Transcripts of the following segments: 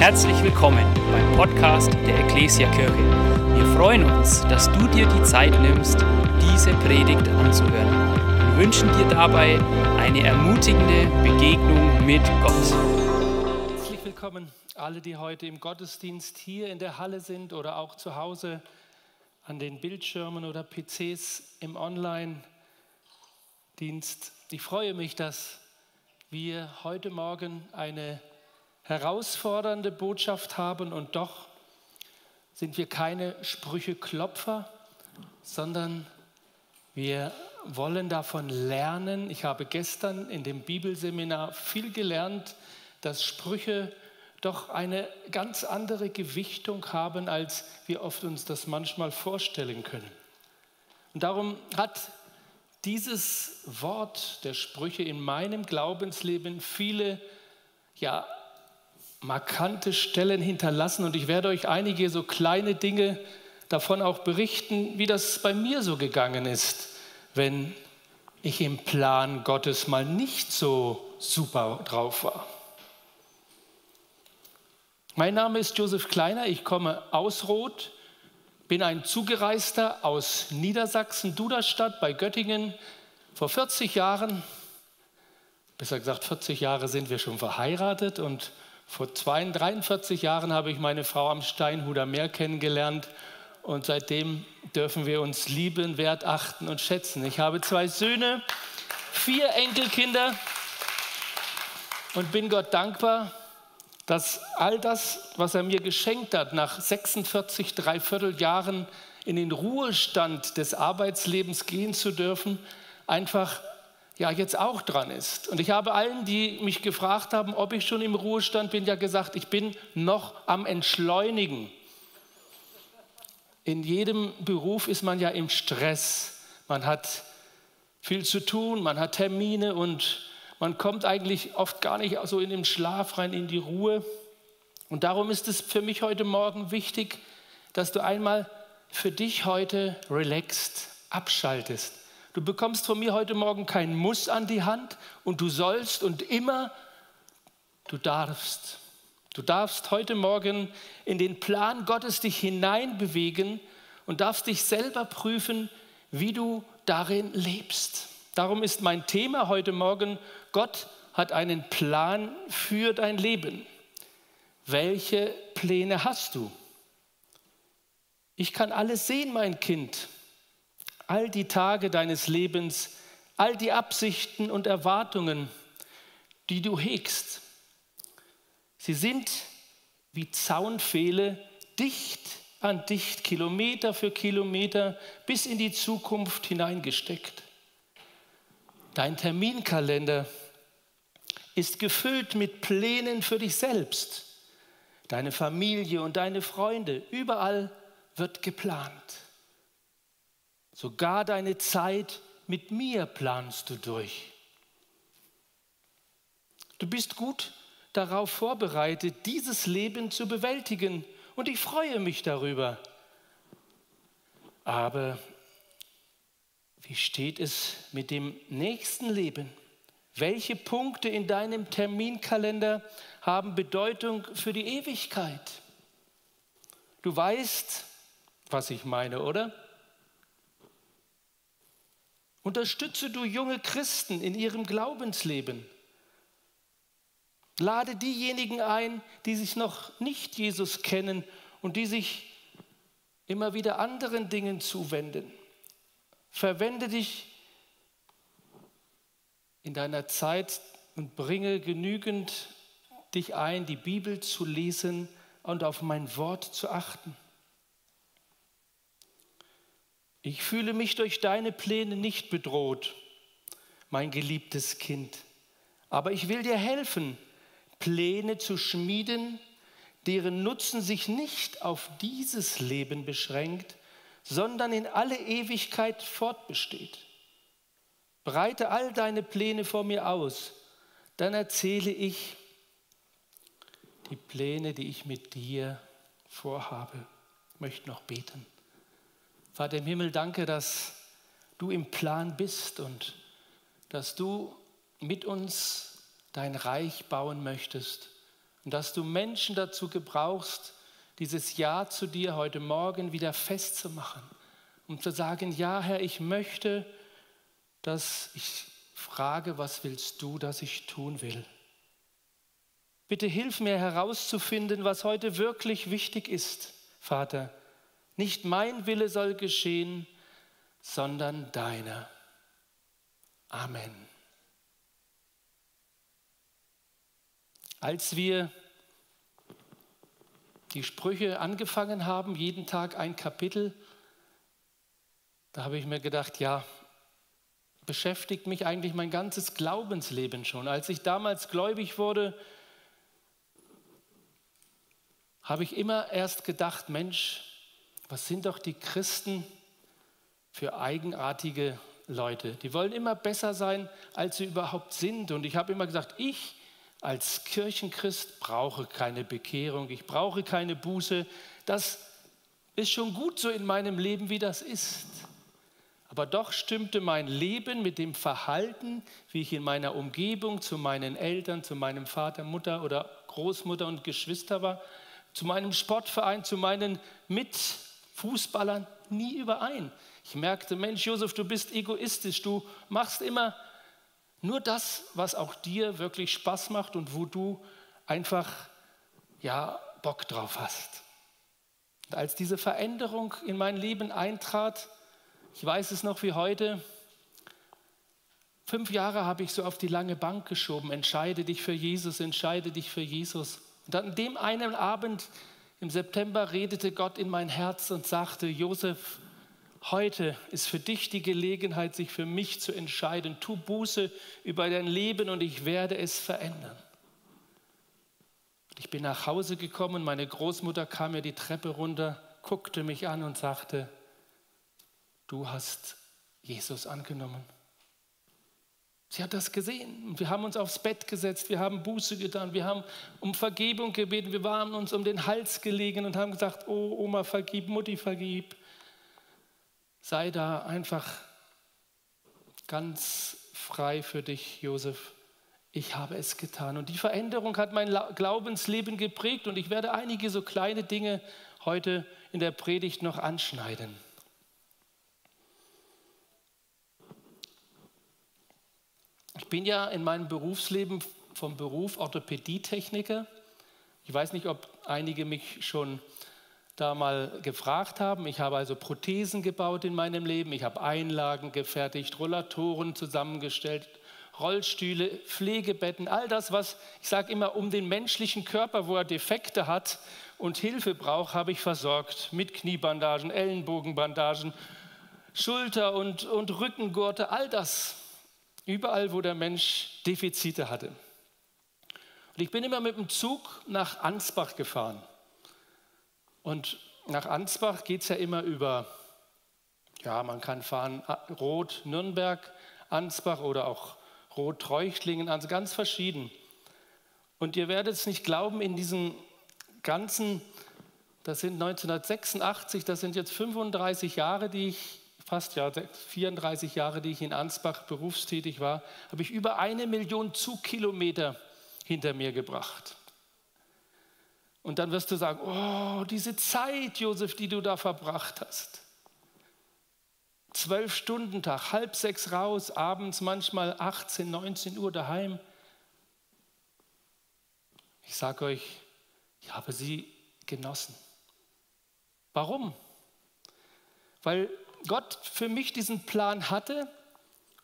Herzlich willkommen beim Podcast der Ecclesia Kirche. Wir freuen uns, dass du dir die Zeit nimmst, diese Predigt anzuhören und wünschen dir dabei eine ermutigende Begegnung mit Gott. Herzlich willkommen alle, die heute im Gottesdienst hier in der Halle sind oder auch zu Hause an den Bildschirmen oder PCs im Online-Dienst. Ich freue mich, dass wir heute Morgen eine herausfordernde Botschaft haben und doch sind wir keine Sprücheklopfer, sondern wir wollen davon lernen. Ich habe gestern in dem Bibelseminar viel gelernt, dass Sprüche doch eine ganz andere Gewichtung haben, als wir oft uns das manchmal vorstellen können. Und darum hat dieses Wort der Sprüche in meinem Glaubensleben viele ja, markante Stellen hinterlassen und ich werde euch einige so kleine Dinge davon auch berichten, wie das bei mir so gegangen ist, wenn ich im Plan Gottes mal nicht so super drauf war. Mein Name ist Josef Kleiner, ich komme aus Roth, bin ein Zugereister aus Niedersachsen, Duderstadt bei Göttingen. Vor 40 Jahren, besser gesagt 40 Jahre sind wir schon verheiratet und vor 43 Jahren habe ich meine Frau am Steinhuder Meer kennengelernt und seitdem dürfen wir uns lieben, wert achten und schätzen. Ich habe zwei Söhne, vier Enkelkinder und bin Gott dankbar, dass all das, was er mir geschenkt hat, nach 46 Dreivierteljahren in den Ruhestand des Arbeitslebens gehen zu dürfen, einfach ja jetzt auch dran ist. Und ich habe allen, die mich gefragt haben, ob ich schon im Ruhestand bin, ja gesagt, ich bin noch am Entschleunigen. In jedem Beruf ist man ja im Stress. Man hat viel zu tun, man hat Termine und man kommt eigentlich oft gar nicht so in den Schlaf rein, in die Ruhe. Und darum ist es für mich heute Morgen wichtig, dass du einmal für dich heute relaxed abschaltest Du bekommst von mir heute Morgen kein Muss an die Hand und du sollst und immer, du darfst. Du darfst heute Morgen in den Plan Gottes dich hineinbewegen und darfst dich selber prüfen, wie du darin lebst. Darum ist mein Thema heute Morgen, Gott hat einen Plan für dein Leben. Welche Pläne hast du? Ich kann alles sehen, mein Kind all die Tage deines Lebens, all die Absichten und Erwartungen, die du hegst. Sie sind wie Zaunpfähle dicht an dicht, Kilometer für Kilometer bis in die Zukunft hineingesteckt. Dein Terminkalender ist gefüllt mit Plänen für dich selbst, deine Familie und deine Freunde. Überall wird geplant. Sogar deine Zeit mit mir planst du durch. Du bist gut darauf vorbereitet, dieses Leben zu bewältigen und ich freue mich darüber. Aber wie steht es mit dem nächsten Leben? Welche Punkte in deinem Terminkalender haben Bedeutung für die Ewigkeit? Du weißt, was ich meine, oder? Unterstütze du junge Christen in ihrem Glaubensleben. Lade diejenigen ein, die sich noch nicht Jesus kennen und die sich immer wieder anderen Dingen zuwenden. Verwende dich in deiner Zeit und bringe genügend dich ein, die Bibel zu lesen und auf mein Wort zu achten. Ich fühle mich durch deine Pläne nicht bedroht, mein geliebtes Kind. Aber ich will dir helfen, Pläne zu schmieden, deren Nutzen sich nicht auf dieses Leben beschränkt, sondern in alle Ewigkeit fortbesteht. Breite all deine Pläne vor mir aus, dann erzähle ich die Pläne, die ich mit dir vorhabe. Ich möchte noch beten. Vater im Himmel, danke, dass du im Plan bist und dass du mit uns dein Reich bauen möchtest Und dass du Menschen dazu gebrauchst, dieses Ja zu dir heute Morgen wieder festzumachen. Um zu sagen, ja Herr, ich möchte, dass ich frage, was willst du, dass ich tun will? Bitte hilf mir herauszufinden, was heute wirklich wichtig ist, Vater. Nicht mein Wille soll geschehen, sondern deiner. Amen. Als wir die Sprüche angefangen haben, jeden Tag ein Kapitel, da habe ich mir gedacht, ja, beschäftigt mich eigentlich mein ganzes Glaubensleben schon. Als ich damals gläubig wurde, habe ich immer erst gedacht, Mensch, was sind doch die Christen für eigenartige Leute? Die wollen immer besser sein, als sie überhaupt sind. Und ich habe immer gesagt, ich als Kirchenchrist brauche keine Bekehrung, ich brauche keine Buße. Das ist schon gut so in meinem Leben, wie das ist. Aber doch stimmte mein Leben mit dem Verhalten, wie ich in meiner Umgebung zu meinen Eltern, zu meinem Vater, Mutter oder Großmutter und Geschwister war, zu meinem Sportverein, zu meinen Mitfußballern nie überein. Ich merkte, Mensch, Josef, du bist egoistisch, du machst immer nur das, was auch dir wirklich Spaß macht und wo du einfach ja Bock drauf hast. Und als diese Veränderung in mein Leben eintrat, ich weiß es noch wie heute, fünf Jahre habe ich so auf die lange Bank geschoben, entscheide dich für Jesus, entscheide dich für Jesus. Und an dem einen Abend im September redete Gott in mein Herz und sagte, Josef, Heute ist für dich die Gelegenheit, sich für mich zu entscheiden. Tu Buße über dein Leben und ich werde es verändern. Ich bin nach Hause gekommen, meine Großmutter kam mir die Treppe runter, guckte mich an und sagte, du hast Jesus angenommen. Sie hat das gesehen. Wir haben uns aufs Bett gesetzt, wir haben Buße getan, wir haben um Vergebung gebeten, wir waren uns um den Hals gelegen und haben gesagt, oh Oma, vergib, Mutti, vergib. Sei da einfach ganz frei für dich, Josef. Ich habe es getan. Und die Veränderung hat mein Glaubensleben geprägt und ich werde einige so kleine Dinge heute in der Predigt noch anschneiden. Bin ja in meinem Berufsleben vom Beruf Orthopädietechniker. Ich weiß nicht, ob einige mich schon da mal gefragt haben. Ich habe also Prothesen gebaut in meinem Leben, ich habe Einlagen gefertigt, Rollatoren zusammengestellt, Rollstühle, Pflegebetten, all das, was ich sage immer um den menschlichen Körper, wo er Defekte hat und Hilfe braucht, habe ich versorgt mit Kniebandagen, Ellenbogenbandagen, Schulter- und, und Rückengurte, all das. Überall, wo der Mensch Defizite hatte. Und ich bin immer mit dem Zug nach Ansbach gefahren. Und nach Ansbach geht es ja immer über, ja, man kann fahren Rot Nürnberg, Ansbach oder auch Rot Treuchtlingen, also ganz verschieden. Und ihr werdet es nicht glauben, in diesen ganzen, das sind 1986, das sind jetzt 35 Jahre, die ich, fast ja 34 Jahre, die ich in Ansbach berufstätig war, habe ich über eine Million Zugkilometer hinter mir gebracht. Und dann wirst du sagen, oh, diese Zeit, Josef, die du da verbracht hast. Zwölf Stunden Tag, halb sechs raus, abends manchmal 18, 19 Uhr daheim. Ich sage euch, ich habe sie genossen. Warum? Weil Gott für mich diesen Plan hatte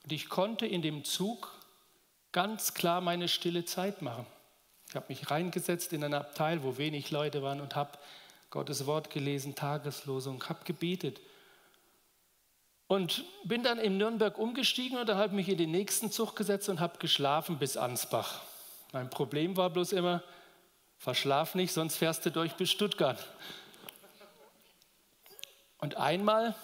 und ich konnte in dem Zug ganz klar meine stille Zeit machen. Ich habe mich reingesetzt in ein Abteil, wo wenig Leute waren und habe Gottes Wort gelesen, Tageslosung, habe gebetet. Und bin dann in Nürnberg umgestiegen und dann habe ich mich in den nächsten Zug gesetzt und habe geschlafen bis Ansbach. Mein Problem war bloß immer, verschlaf nicht, sonst fährst du durch bis Stuttgart. Und einmal,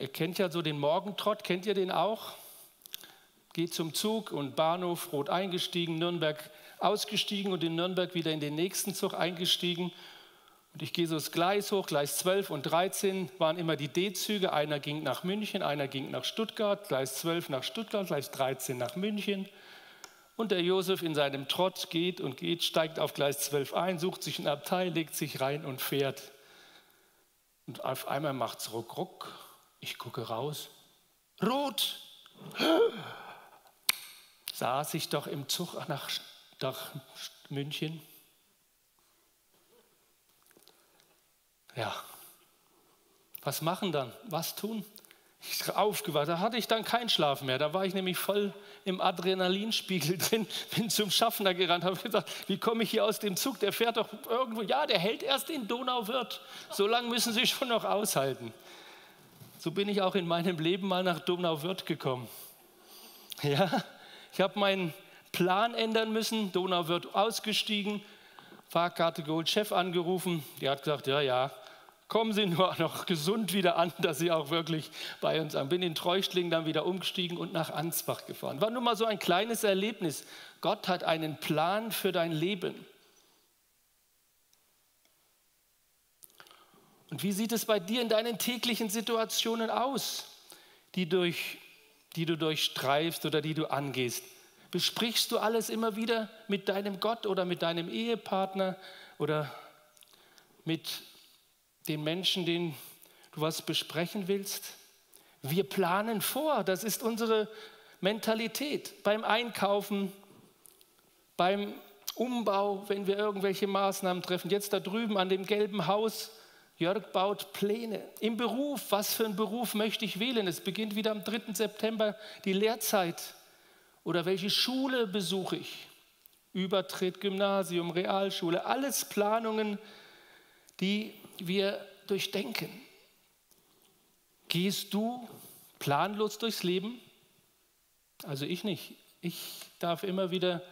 ihr kennt ja so den Morgentrott, kennt ihr den auch? geht zum Zug und Bahnhof Rot eingestiegen, Nürnberg ausgestiegen und in Nürnberg wieder in den nächsten Zug eingestiegen. Und ich gehe so das Gleis hoch, Gleis 12 und 13 waren immer die D-Züge. Einer ging nach München, einer ging nach Stuttgart, Gleis 12 nach Stuttgart, Gleis 13 nach München. Und der Josef in seinem Trott geht und geht, steigt auf Gleis 12 ein, sucht sich ein Abteil, legt sich rein und fährt. Und auf einmal macht es ruck, ruck. Ich gucke raus. Rot! Saß ich doch im Zug nach, nach München. Ja, was machen dann? Was tun? Ich aufgewacht, da hatte ich dann keinen Schlaf mehr. Da war ich nämlich voll im Adrenalinspiegel drin, bin zum Schaffner gerannt, habe gesagt, wie komme ich hier aus dem Zug? Der fährt doch irgendwo. Ja, der hält erst in Donauwörth. So lange müssen Sie schon noch aushalten. So bin ich auch in meinem Leben mal nach Donauwörth gekommen. Ja, ich habe meinen Plan ändern müssen. Donauwörth ausgestiegen, Fahrkarte geholt, Chef angerufen. Die hat gesagt, ja, ja, kommen Sie nur noch gesund wieder an, dass Sie auch wirklich bei uns sind. Bin in Treuchtlingen dann wieder umgestiegen und nach Ansbach gefahren. War nur mal so ein kleines Erlebnis. Gott hat einen Plan für dein Leben. Und wie sieht es bei dir in deinen täglichen Situationen aus, die, durch, die du durchstreifst oder die du angehst? Besprichst du alles immer wieder mit deinem Gott oder mit deinem Ehepartner oder mit den Menschen, denen du was besprechen willst? Wir planen vor, das ist unsere Mentalität. Beim Einkaufen, beim Umbau, wenn wir irgendwelche Maßnahmen treffen. Jetzt da drüben an dem gelben Haus, Jörg baut Pläne. Im Beruf, was für einen Beruf möchte ich wählen? Es beginnt wieder am 3. September die Lehrzeit. Oder welche Schule besuche ich? Übertritt, Gymnasium, Realschule, alles Planungen, die wir durchdenken. Gehst du planlos durchs Leben? Also ich nicht. Ich darf immer wieder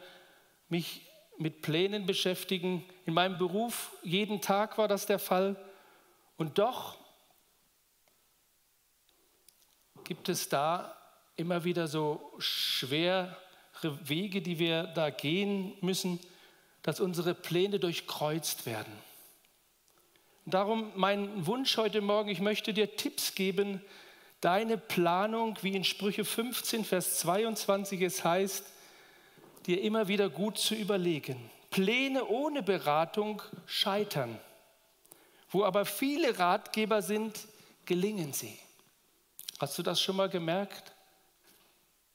mich mit Plänen beschäftigen. In meinem Beruf, jeden Tag war das der Fall. Und doch gibt es da immer wieder so schwere Wege, die wir da gehen müssen, dass unsere Pläne durchkreuzt werden. Darum mein Wunsch heute Morgen, ich möchte dir Tipps geben, deine Planung, wie in Sprüche 15, Vers 22 es heißt, dir immer wieder gut zu überlegen. Pläne ohne Beratung scheitern. Wo aber viele Ratgeber sind, gelingen sie. Hast du das schon mal gemerkt?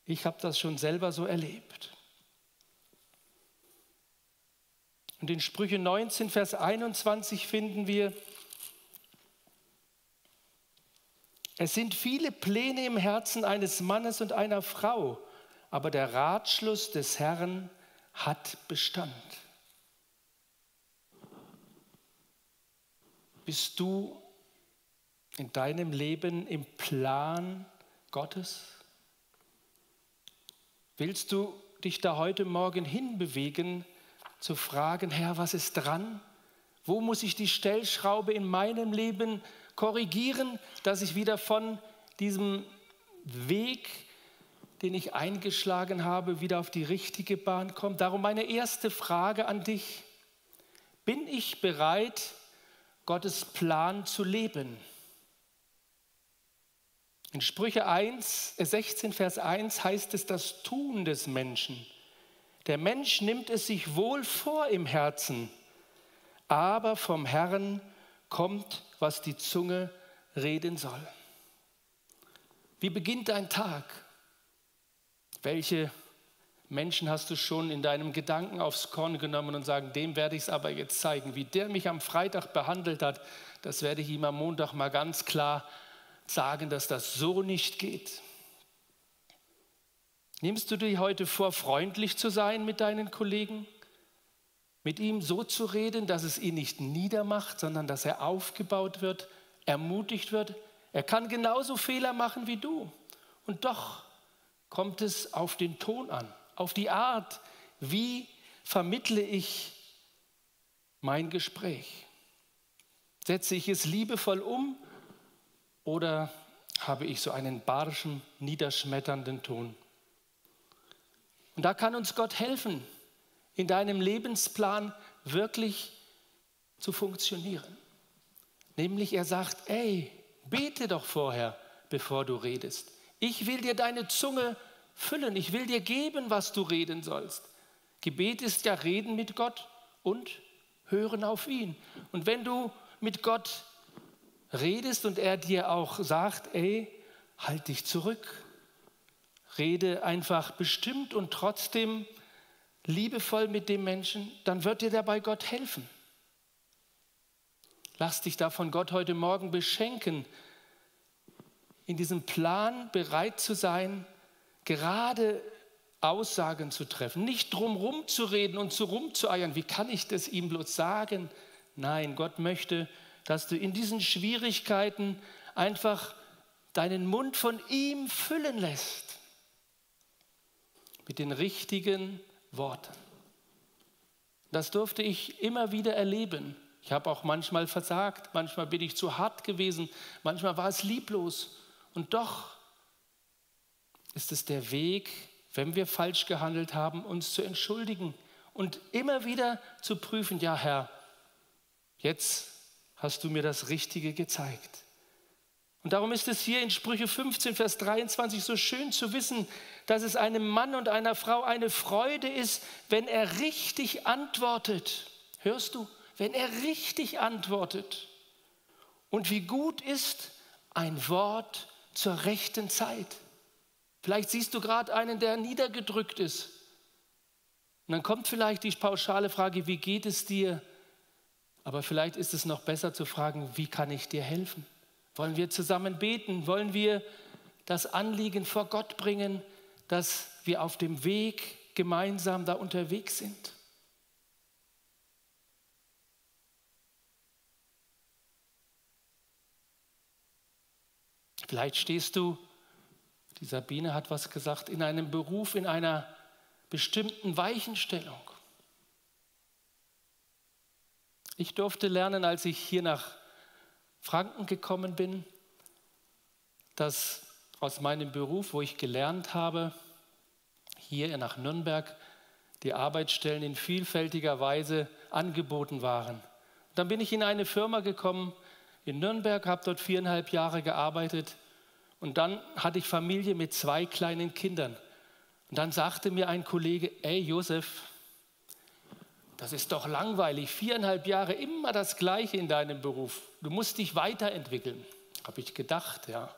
Ich habe das schon selber so erlebt. Und in Sprüche 19, Vers 21 finden wir, es sind viele Pläne im Herzen eines Mannes und einer Frau, aber der Ratschluss des Herrn hat Bestand. Bist du in deinem Leben im Plan Gottes? Willst du dich da heute Morgen hinbewegen, zu fragen, Herr, was ist dran? Wo muss ich die Stellschraube in meinem Leben korrigieren, dass ich wieder von diesem Weg, den ich eingeschlagen habe, wieder auf die richtige Bahn komme? Darum meine erste Frage an dich. Bin ich bereit, Gottes Plan zu leben? In Sprüche 1, 16, äh, Vers 1 heißt es das Tun des Menschen. Der Mensch nimmt es sich wohl vor im Herzen, aber vom Herrn kommt, was die Zunge reden soll. Wie beginnt dein Tag? Welche Menschen hast du schon in deinem Gedanken aufs Korn genommen und sagen, dem werde ich es aber jetzt zeigen. Wie der mich am Freitag behandelt hat, das werde ich ihm am Montag mal ganz klar sagen, dass das so nicht geht. Nimmst du dir heute vor, freundlich zu sein mit deinen Kollegen? Mit ihm so zu reden, dass es ihn nicht niedermacht, sondern dass er aufgebaut wird, ermutigt wird. Er kann genauso Fehler machen wie du. Und doch kommt es auf den Ton an, auf die Art, wie vermittle ich mein Gespräch. Setze ich es liebevoll um oder habe ich so einen barschen, niederschmetternden Ton? Und da kann uns Gott helfen, in deinem Lebensplan wirklich zu funktionieren. Nämlich er sagt, ey, bete doch vorher, bevor du redest. Ich will dir deine Zunge füllen. Ich will dir geben, was du reden sollst. Gebet ist ja Reden mit Gott und Hören auf ihn. Und wenn du mit Gott redest und er dir auch sagt, ey, halt dich zurück, rede einfach bestimmt und trotzdem liebevoll mit dem Menschen, dann wird dir dabei Gott helfen. Lass dich davon Gott heute Morgen beschenken, in diesem Plan bereit zu sein, gerade Aussagen zu treffen, nicht drumherum zu reden und zu rumzueiern. Wie kann ich das ihm bloß sagen? Nein, Gott möchte, dass du in diesen Schwierigkeiten einfach deinen Mund von ihm füllen lässt. Mit den richtigen Worten. Das durfte ich immer wieder erleben. Ich habe auch manchmal versagt, manchmal bin ich zu hart gewesen, manchmal war es lieblos. Und doch ist es der Weg, wenn wir falsch gehandelt haben, uns zu entschuldigen und immer wieder zu prüfen, ja Herr, jetzt hast du mir das Richtige gezeigt. Und darum ist es hier in Sprüche 15, Vers 23 so schön zu wissen, dass es einem Mann und einer Frau eine Freude ist, wenn er richtig antwortet. Hörst du? Wenn er richtig antwortet. Und wie gut ist ein Wort zur rechten Zeit. Vielleicht siehst du gerade einen, der niedergedrückt ist. Und dann kommt vielleicht die pauschale Frage, wie geht es dir? Aber vielleicht ist es noch besser zu fragen, wie kann ich dir helfen? Wollen wir zusammen beten? Wollen wir das Anliegen vor Gott bringen, dass wir auf dem Weg gemeinsam da unterwegs sind? Vielleicht stehst du die Sabine hat was gesagt, in einem Beruf, in einer bestimmten Weichenstellung. Ich durfte lernen, als ich hier nach Franken gekommen bin, dass aus meinem Beruf, wo ich gelernt habe, hier nach Nürnberg, die Arbeitsstellen in vielfältiger Weise angeboten waren. Dann bin ich in eine Firma gekommen in Nürnberg, habe dort viereinhalb Jahre gearbeitet und dann hatte ich Familie mit zwei kleinen Kindern. Und dann sagte mir ein Kollege, ey Josef, das ist doch langweilig, viereinhalb Jahre immer das Gleiche in deinem Beruf. Du musst dich weiterentwickeln. Habe ich gedacht, ja.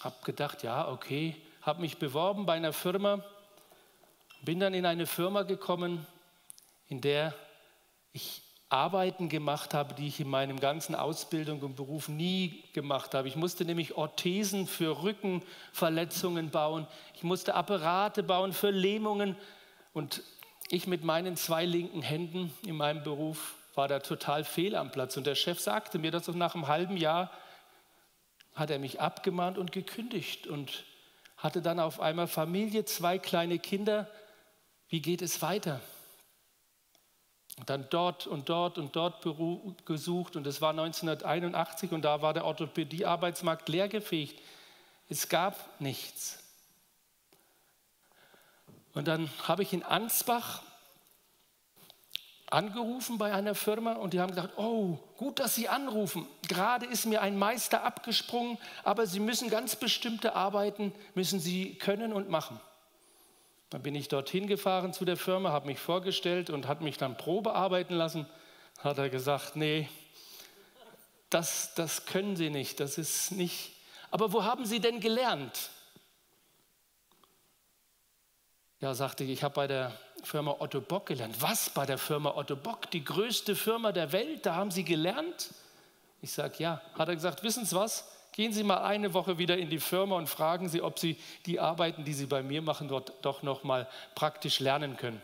Habe gedacht, ja, okay. Habe mich beworben bei einer Firma, bin dann in eine Firma gekommen, in der ich Arbeiten gemacht habe, die ich in meinem ganzen Ausbildung und Beruf nie gemacht habe. Ich musste nämlich Orthesen für Rückenverletzungen bauen. Ich musste Apparate bauen für Lähmungen. Und ich mit meinen zwei linken Händen in meinem Beruf war da total fehl am Platz. Und der Chef sagte mir, dass nach einem halben Jahr hat er mich abgemahnt und gekündigt und hatte dann auf einmal Familie, zwei kleine Kinder. Wie geht es weiter? Und dann dort und dort und dort gesucht und es war 1981 und da war der Orthopädie-Arbeitsmarkt leergefegt. Es gab nichts. Und dann habe ich in Ansbach angerufen bei einer Firma und die haben gesagt, oh, gut, dass Sie anrufen. Gerade ist mir ein Meister abgesprungen, aber Sie müssen ganz bestimmte Arbeiten, müssen Sie können und machen. Dann bin ich dorthin gefahren zu der Firma, habe mich vorgestellt und hat mich dann Probe arbeiten lassen. Hat er gesagt, nee, das, das können Sie nicht, das ist nicht. Aber wo haben Sie denn gelernt? Ja, sagte ich, ich habe bei der Firma Otto Bock gelernt. Was bei der Firma Otto Bock? Die größte Firma der Welt, da haben Sie gelernt? Ich sage, ja. Hat er gesagt, wissen Sie was? Gehen Sie mal eine Woche wieder in die Firma und fragen Sie, ob Sie die Arbeiten, die Sie bei mir machen, dort doch noch mal praktisch lernen können.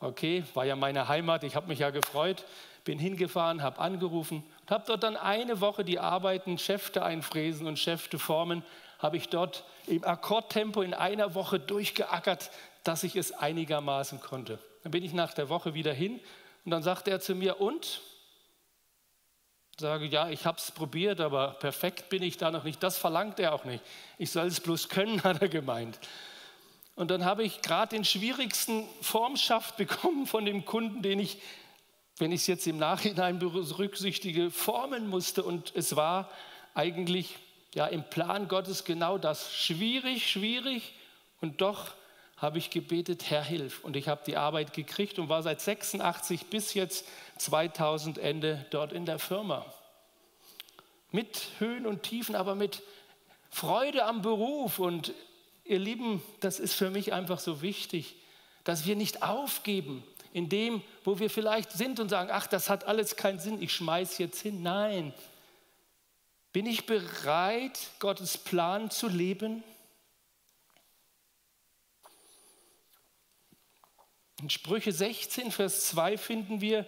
Okay, war ja meine Heimat, ich habe mich ja gefreut, bin hingefahren, habe angerufen und habe dort dann eine Woche die Arbeiten, Schäfte einfräsen und Schäfte formen, habe ich dort im Akkordtempo in einer Woche durchgeackert, dass ich es einigermaßen konnte. Dann bin ich nach der Woche wieder hin und dann sagte er zu mir, und sage, ja, ich habe es probiert, aber perfekt bin ich da noch nicht. Das verlangt er auch nicht. Ich soll es bloß können, hat er gemeint. Und dann habe ich gerade den schwierigsten Formschaft bekommen von dem Kunden, den ich, wenn ich es jetzt im Nachhinein berücksichtige, formen musste. Und es war eigentlich ja im Plan Gottes genau das. Schwierig, schwierig und doch habe ich gebetet, Herr, hilf. Und ich habe die Arbeit gekriegt und war seit 86 bis jetzt 2000 Ende dort in der Firma. Mit Höhen und Tiefen, aber mit Freude am Beruf. Und ihr Lieben, das ist für mich einfach so wichtig, dass wir nicht aufgeben in dem, wo wir vielleicht sind und sagen, ach, das hat alles keinen Sinn, ich schmeiß jetzt hin. Nein. Bin ich bereit, Gottes Plan zu leben? In Sprüche 16, Vers 2 finden wir,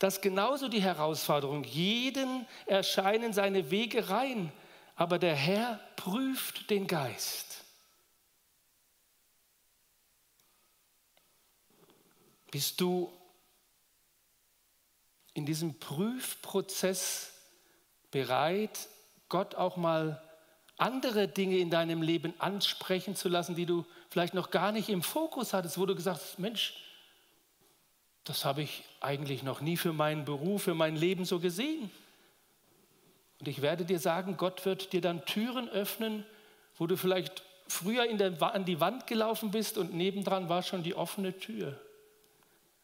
dass genauso die Herausforderung, jeden erscheinen seine Wege rein, aber der Herr prüft den Geist. Bist du in diesem Prüfprozess bereit, Gott auch mal andere Dinge in deinem Leben ansprechen zu lassen, die du vielleicht noch gar nicht im Fokus hattest, wo du gesagt hast, Mensch, das habe ich eigentlich noch nie für meinen Beruf, für mein Leben so gesehen. Und ich werde dir sagen, Gott wird dir dann Türen öffnen, wo du vielleicht früher der, an die Wand gelaufen bist und nebendran war schon die offene Tür.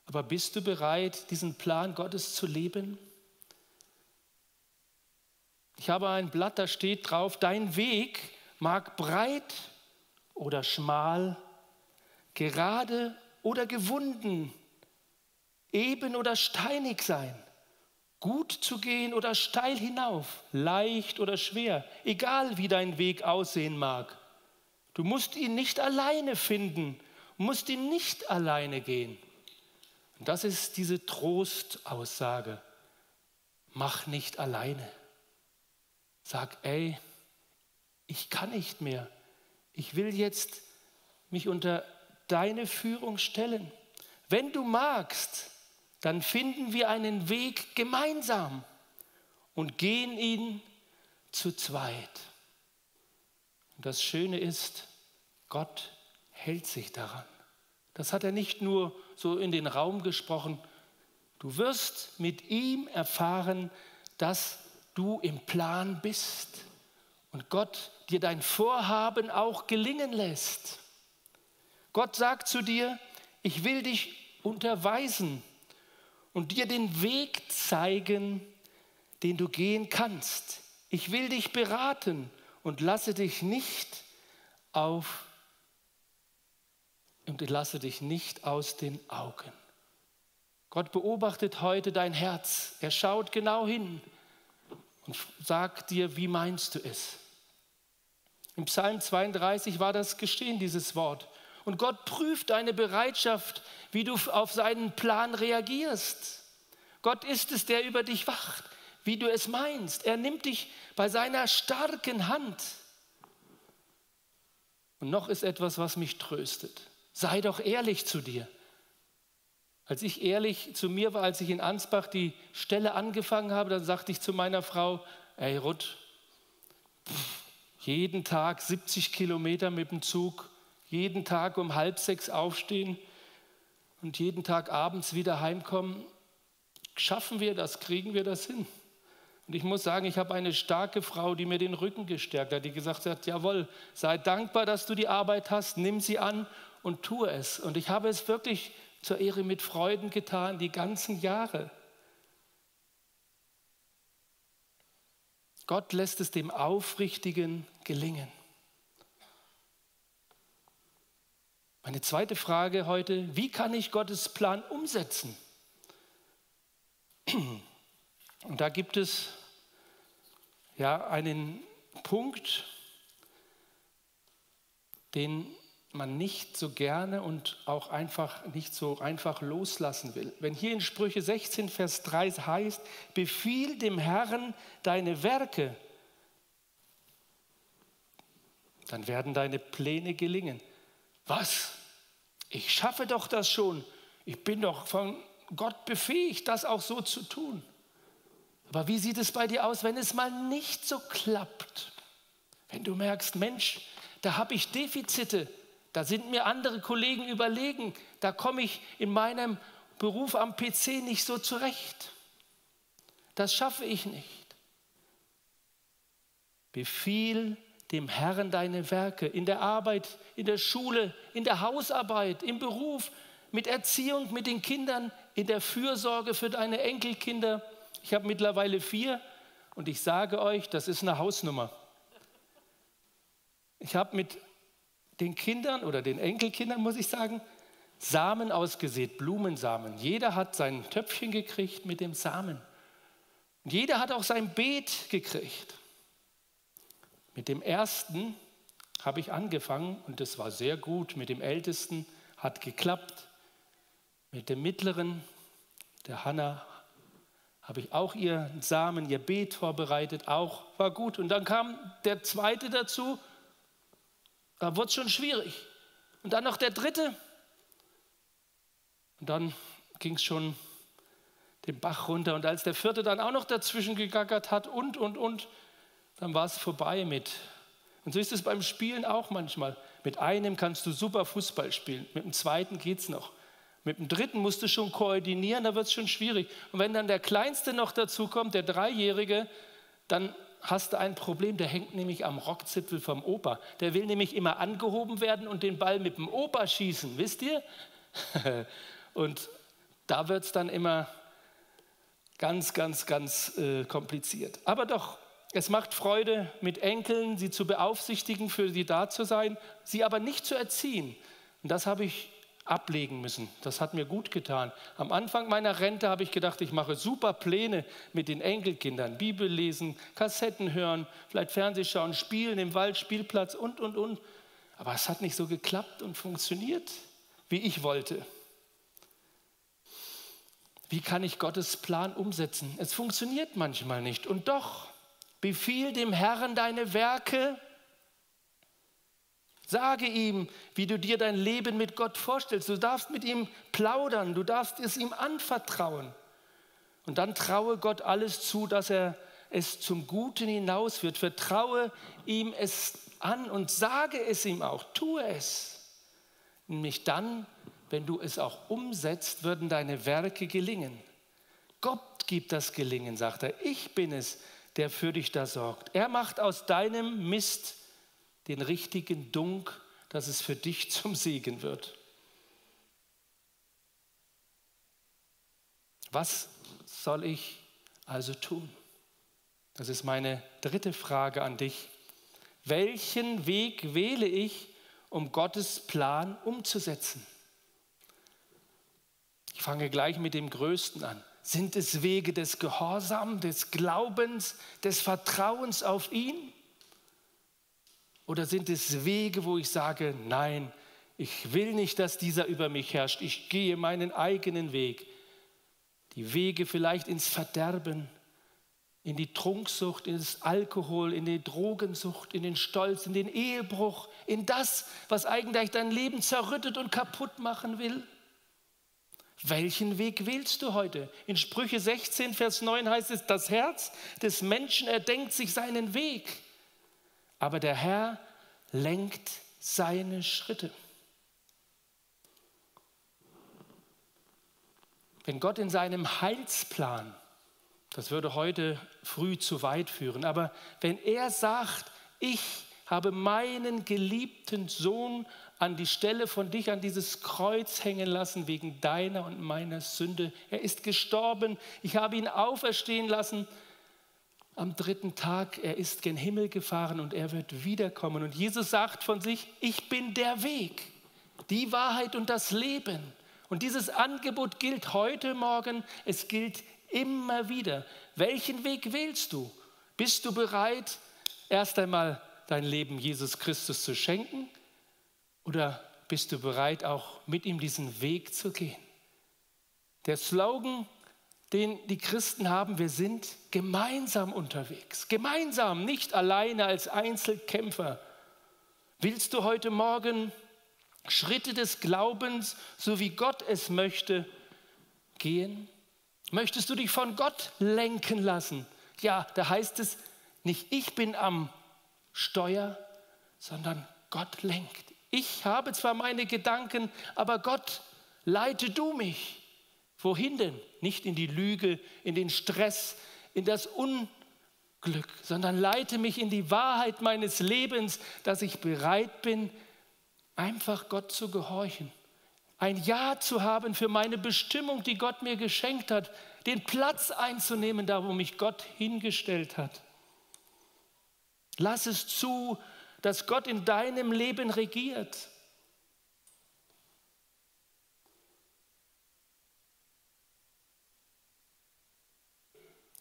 Aber bist du bereit, diesen Plan Gottes zu leben? Ich habe ein Blatt, da steht drauf, dein Weg mag breit oder schmal, gerade oder gewunden eben oder steinig sein, gut zu gehen oder steil hinauf, leicht oder schwer, egal wie dein Weg aussehen mag. Du musst ihn nicht alleine finden, musst ihn nicht alleine gehen. Und das ist diese Trostaussage. Mach nicht alleine. Sag, ey, ich kann nicht mehr. Ich will jetzt mich unter deine Führung stellen. Wenn du magst, dann finden wir einen Weg gemeinsam und gehen ihn zu zweit. Und das Schöne ist, Gott hält sich daran. Das hat er nicht nur so in den Raum gesprochen. Du wirst mit ihm erfahren, dass du im Plan bist und Gott dir dein Vorhaben auch gelingen lässt. Gott sagt zu dir, ich will dich unterweisen und dir den Weg zeigen, den du gehen kannst. Ich will dich beraten und lasse dich nicht auf und lasse dich nicht aus den Augen. Gott beobachtet heute dein Herz. Er schaut genau hin und sagt dir, wie meinst du es? Im Psalm 32 war das geschehen, dieses Wort. Und Gott prüft deine Bereitschaft, wie du auf seinen Plan reagierst. Gott ist es, der über dich wacht, wie du es meinst. Er nimmt dich bei seiner starken Hand. Und noch ist etwas, was mich tröstet. Sei doch ehrlich zu dir. Als ich ehrlich zu mir war, als ich in Ansbach die Stelle angefangen habe, dann sagte ich zu meiner Frau, ey Ruth, jeden Tag 70 Kilometer mit dem Zug, jeden Tag um halb sechs aufstehen und jeden Tag abends wieder heimkommen. Schaffen wir das? Kriegen wir das hin? Und ich muss sagen, ich habe eine starke Frau, die mir den Rücken gestärkt hat, die gesagt hat, jawohl, sei dankbar, dass du die Arbeit hast, nimm sie an und tue es. Und ich habe es wirklich zur Ehre mit Freuden getan, die ganzen Jahre. Gott lässt es dem Aufrichtigen gelingen. Meine zweite Frage heute, wie kann ich Gottes Plan umsetzen? Und da gibt es ja einen Punkt, den man nicht so gerne und auch einfach nicht so einfach loslassen will. Wenn hier in Sprüche 16, Vers 3 heißt, befiehl dem Herrn deine Werke, dann werden deine Pläne gelingen. Was? Ich schaffe doch das schon. Ich bin doch von Gott befähigt, das auch so zu tun. Aber wie sieht es bei dir aus, wenn es mal nicht so klappt? Wenn du merkst, Mensch, da habe ich Defizite, da sind mir andere Kollegen überlegen, da komme ich in meinem Beruf am PC nicht so zurecht. Das schaffe ich nicht. Befiehl dem Herrn deine Werke in der Arbeit, in der Schule, in der Hausarbeit, im Beruf, mit Erziehung mit den Kindern, in der Fürsorge für deine Enkelkinder. Ich habe mittlerweile vier und ich sage euch, das ist eine Hausnummer. Ich habe mit den Kindern oder den Enkelkindern, muss ich sagen, Samen ausgesät, Blumensamen. Jeder hat sein Töpfchen gekriegt mit dem Samen. Und jeder hat auch sein Beet gekriegt. Mit dem ersten habe ich angefangen und das war sehr gut. Mit dem ältesten hat geklappt. Mit dem mittleren, der Hanna, habe ich auch ihr Samen, ihr Beet vorbereitet. Auch war gut. Und dann kam der zweite dazu. Da wurde es schon schwierig. Und dann noch der dritte. Und dann ging es schon den Bach runter. Und als der vierte dann auch noch dazwischen gegackert hat und, und, und, dann war es vorbei mit. Und so ist es beim Spielen auch manchmal. Mit einem kannst du super Fußball spielen, mit dem zweiten geht es noch. Mit dem dritten musst du schon koordinieren, da wird es schon schwierig. Und wenn dann der Kleinste noch dazu kommt, der Dreijährige, dann hast du ein Problem, der hängt nämlich am Rockzipfel vom Opa. Der will nämlich immer angehoben werden und den Ball mit dem Opa schießen, wisst ihr? und da wird es dann immer ganz, ganz, ganz äh, kompliziert. Aber doch, es macht Freude, mit Enkeln sie zu beaufsichtigen, für sie da zu sein, sie aber nicht zu erziehen. Und das habe ich ablegen müssen. Das hat mir gut getan. Am Anfang meiner Rente habe ich gedacht, ich mache super Pläne mit den Enkelkindern. Bibel lesen, Kassetten hören, vielleicht Fernseh schauen, spielen im Wald, Spielplatz und, und, und. Aber es hat nicht so geklappt und funktioniert, wie ich wollte. Wie kann ich Gottes Plan umsetzen? Es funktioniert manchmal nicht. Und doch, Befiehl dem Herrn deine Werke. Sage ihm, wie du dir dein Leben mit Gott vorstellst. Du darfst mit ihm plaudern, du darfst es ihm anvertrauen. Und dann traue Gott alles zu, dass er es zum Guten hinausführt. Vertraue ihm es an und sage es ihm auch. Tue es. Nämlich dann, wenn du es auch umsetzt, würden deine Werke gelingen. Gott gibt das Gelingen, sagt er. Ich bin es, der für dich da sorgt. Er macht aus deinem Mist den richtigen Dunk, dass es für dich zum Segen wird. Was soll ich also tun? Das ist meine dritte Frage an dich. Welchen Weg wähle ich, um Gottes Plan umzusetzen? Ich fange gleich mit dem Größten an. Sind es Wege des Gehorsams, des Glaubens, des Vertrauens auf ihn? Oder sind es Wege, wo ich sage, nein, ich will nicht, dass dieser über mich herrscht, ich gehe meinen eigenen Weg. Die Wege vielleicht ins Verderben, in die Trunksucht, in das Alkohol, in die Drogensucht, in den Stolz, in den Ehebruch, in das, was eigentlich dein Leben zerrüttet und kaputt machen will. Welchen Weg wählst du heute? In Sprüche 16, Vers 9 heißt es, das Herz des Menschen erdenkt sich seinen Weg, aber der Herr lenkt seine Schritte. Wenn Gott in seinem Heilsplan, das würde heute früh zu weit führen, aber wenn er sagt, ich habe meinen geliebten Sohn an die Stelle von dich gen dieses Kreuz hängen lassen wegen deiner und meiner Sünde. Er ist gestorben. Ich habe ihn auferstehen lassen am dritten Tag. Er ist gen Himmel gefahren und er wird wiederkommen. Und Jesus sagt von sich, ich bin der Weg, die Wahrheit und das Leben. Und dieses Angebot gilt heute Morgen, es gilt immer wieder. Welchen Weg wählst du? Bist du bereit, erst einmal dein Leben Jesus Christus zu schenken? Oder bist du bereit, auch mit ihm diesen Weg zu gehen? Der Slogan, den die Christen haben, wir sind gemeinsam unterwegs. Gemeinsam, nicht alleine als Einzelkämpfer. Willst du heute Morgen Schritte des Glaubens, so wie Gott es möchte, gehen? Möchtest du dich von Gott lenken lassen? Ja, da heißt es nicht, ich bin am Steuer, sondern Gott lenkt. Ich habe zwar meine Gedanken, aber Gott, leite du mich. Wohin denn? Nicht in die Lüge, in den Stress, in das Glück, sondern leite mich in die Wahrheit meines Lebens, dass ich bereit bin, einfach Gott zu gehorchen. Ein Ja zu haben für meine Bestimmung, die Gott mir geschenkt hat, den Platz einzunehmen, da wo mich Gott hingestellt hat. Lass es zu, dass Gott in deinem Leben regiert.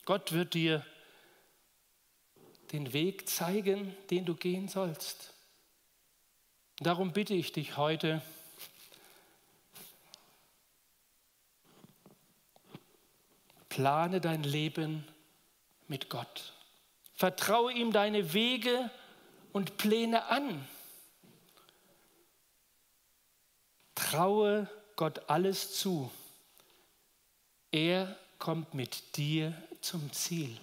Gott wird dir den Weg zeigen, den du gehen sollst. Darum bitte ich dich heute, plane dein Leben mit Gott. Vertraue ihm deine Wege und Pläne an. Traue Gott alles zu. Er kommt mit dir zum Ziel.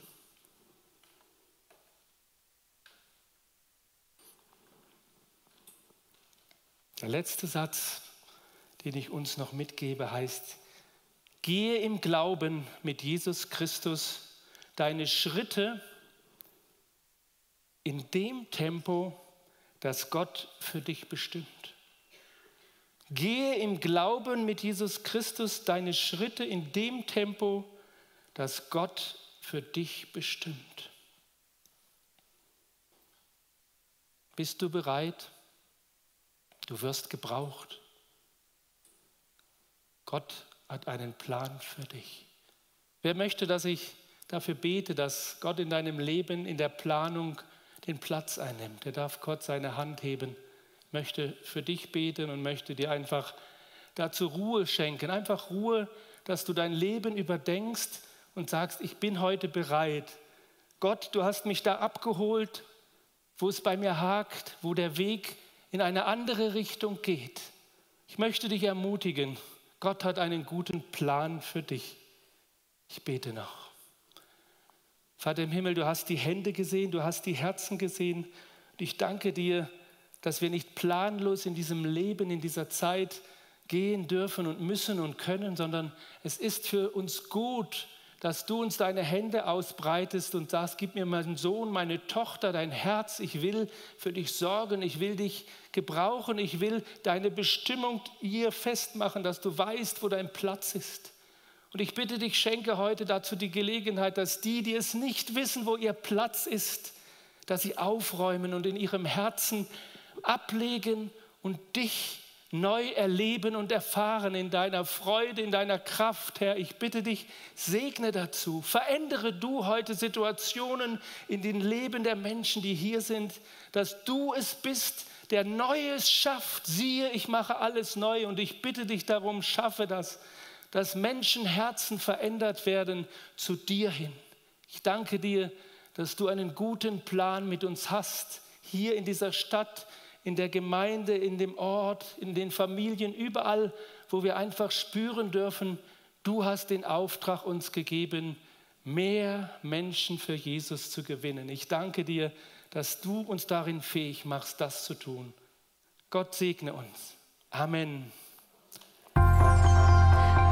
Der letzte Satz, den ich uns noch mitgebe, heißt, gehe im Glauben mit Jesus Christus deine Schritte in dem Tempo, das Gott für dich bestimmt. Gehe im Glauben mit Jesus Christus deine Schritte in dem Tempo, das Gott für dich bestimmt. Bist du bereit? Du wirst gebraucht. Gott hat einen Plan für dich. Wer möchte, dass ich dafür bete, dass Gott in deinem Leben, in der Planung den Platz einnimmt? Der darf Gott seine Hand heben, möchte für dich beten und möchte dir einfach dazu Ruhe schenken. Einfach Ruhe, dass du dein Leben überdenkst und sagst, ich bin heute bereit. Gott, du hast mich da abgeholt, wo es bei mir hakt, wo der Weg in eine andere Richtung geht. Ich möchte dich ermutigen, Gott hat einen guten Plan für dich. Ich bete noch. Vater im Himmel, du hast die Hände gesehen, du hast die Herzen gesehen. Und ich danke dir, dass wir nicht planlos in diesem Leben, in dieser Zeit gehen dürfen und müssen und können, sondern es ist für uns gut, dass du uns deine Hände ausbreitest und sagst, gib mir meinen Sohn, meine Tochter, dein Herz, ich will für dich sorgen, ich will dich gebrauchen, ich will deine Bestimmung hier festmachen, dass du weißt, wo dein Platz ist. Und ich bitte dich, schenke heute dazu die Gelegenheit, dass die, die es nicht wissen, wo ihr Platz ist, dass sie aufräumen und in ihrem Herzen ablegen und dich neu erleben und erfahren in deiner Freude, in deiner Kraft, Herr. Ich bitte dich, segne dazu. Verändere du heute Situationen in den Leben der Menschen, die hier sind, dass du es bist, der Neues schafft. Siehe, ich mache alles neu und ich bitte dich darum, schaffe das, dass Menschenherzen verändert werden zu dir hin. Ich danke dir, dass du einen guten Plan mit uns hast, hier in dieser Stadt, in der Gemeinde, in dem Ort, in den Familien, überall, wo wir einfach spüren dürfen, du hast den Auftrag uns gegeben, mehr Menschen für Jesus zu gewinnen. Ich danke dir, dass du uns darin fähig machst, das zu tun. Gott segne uns. Amen.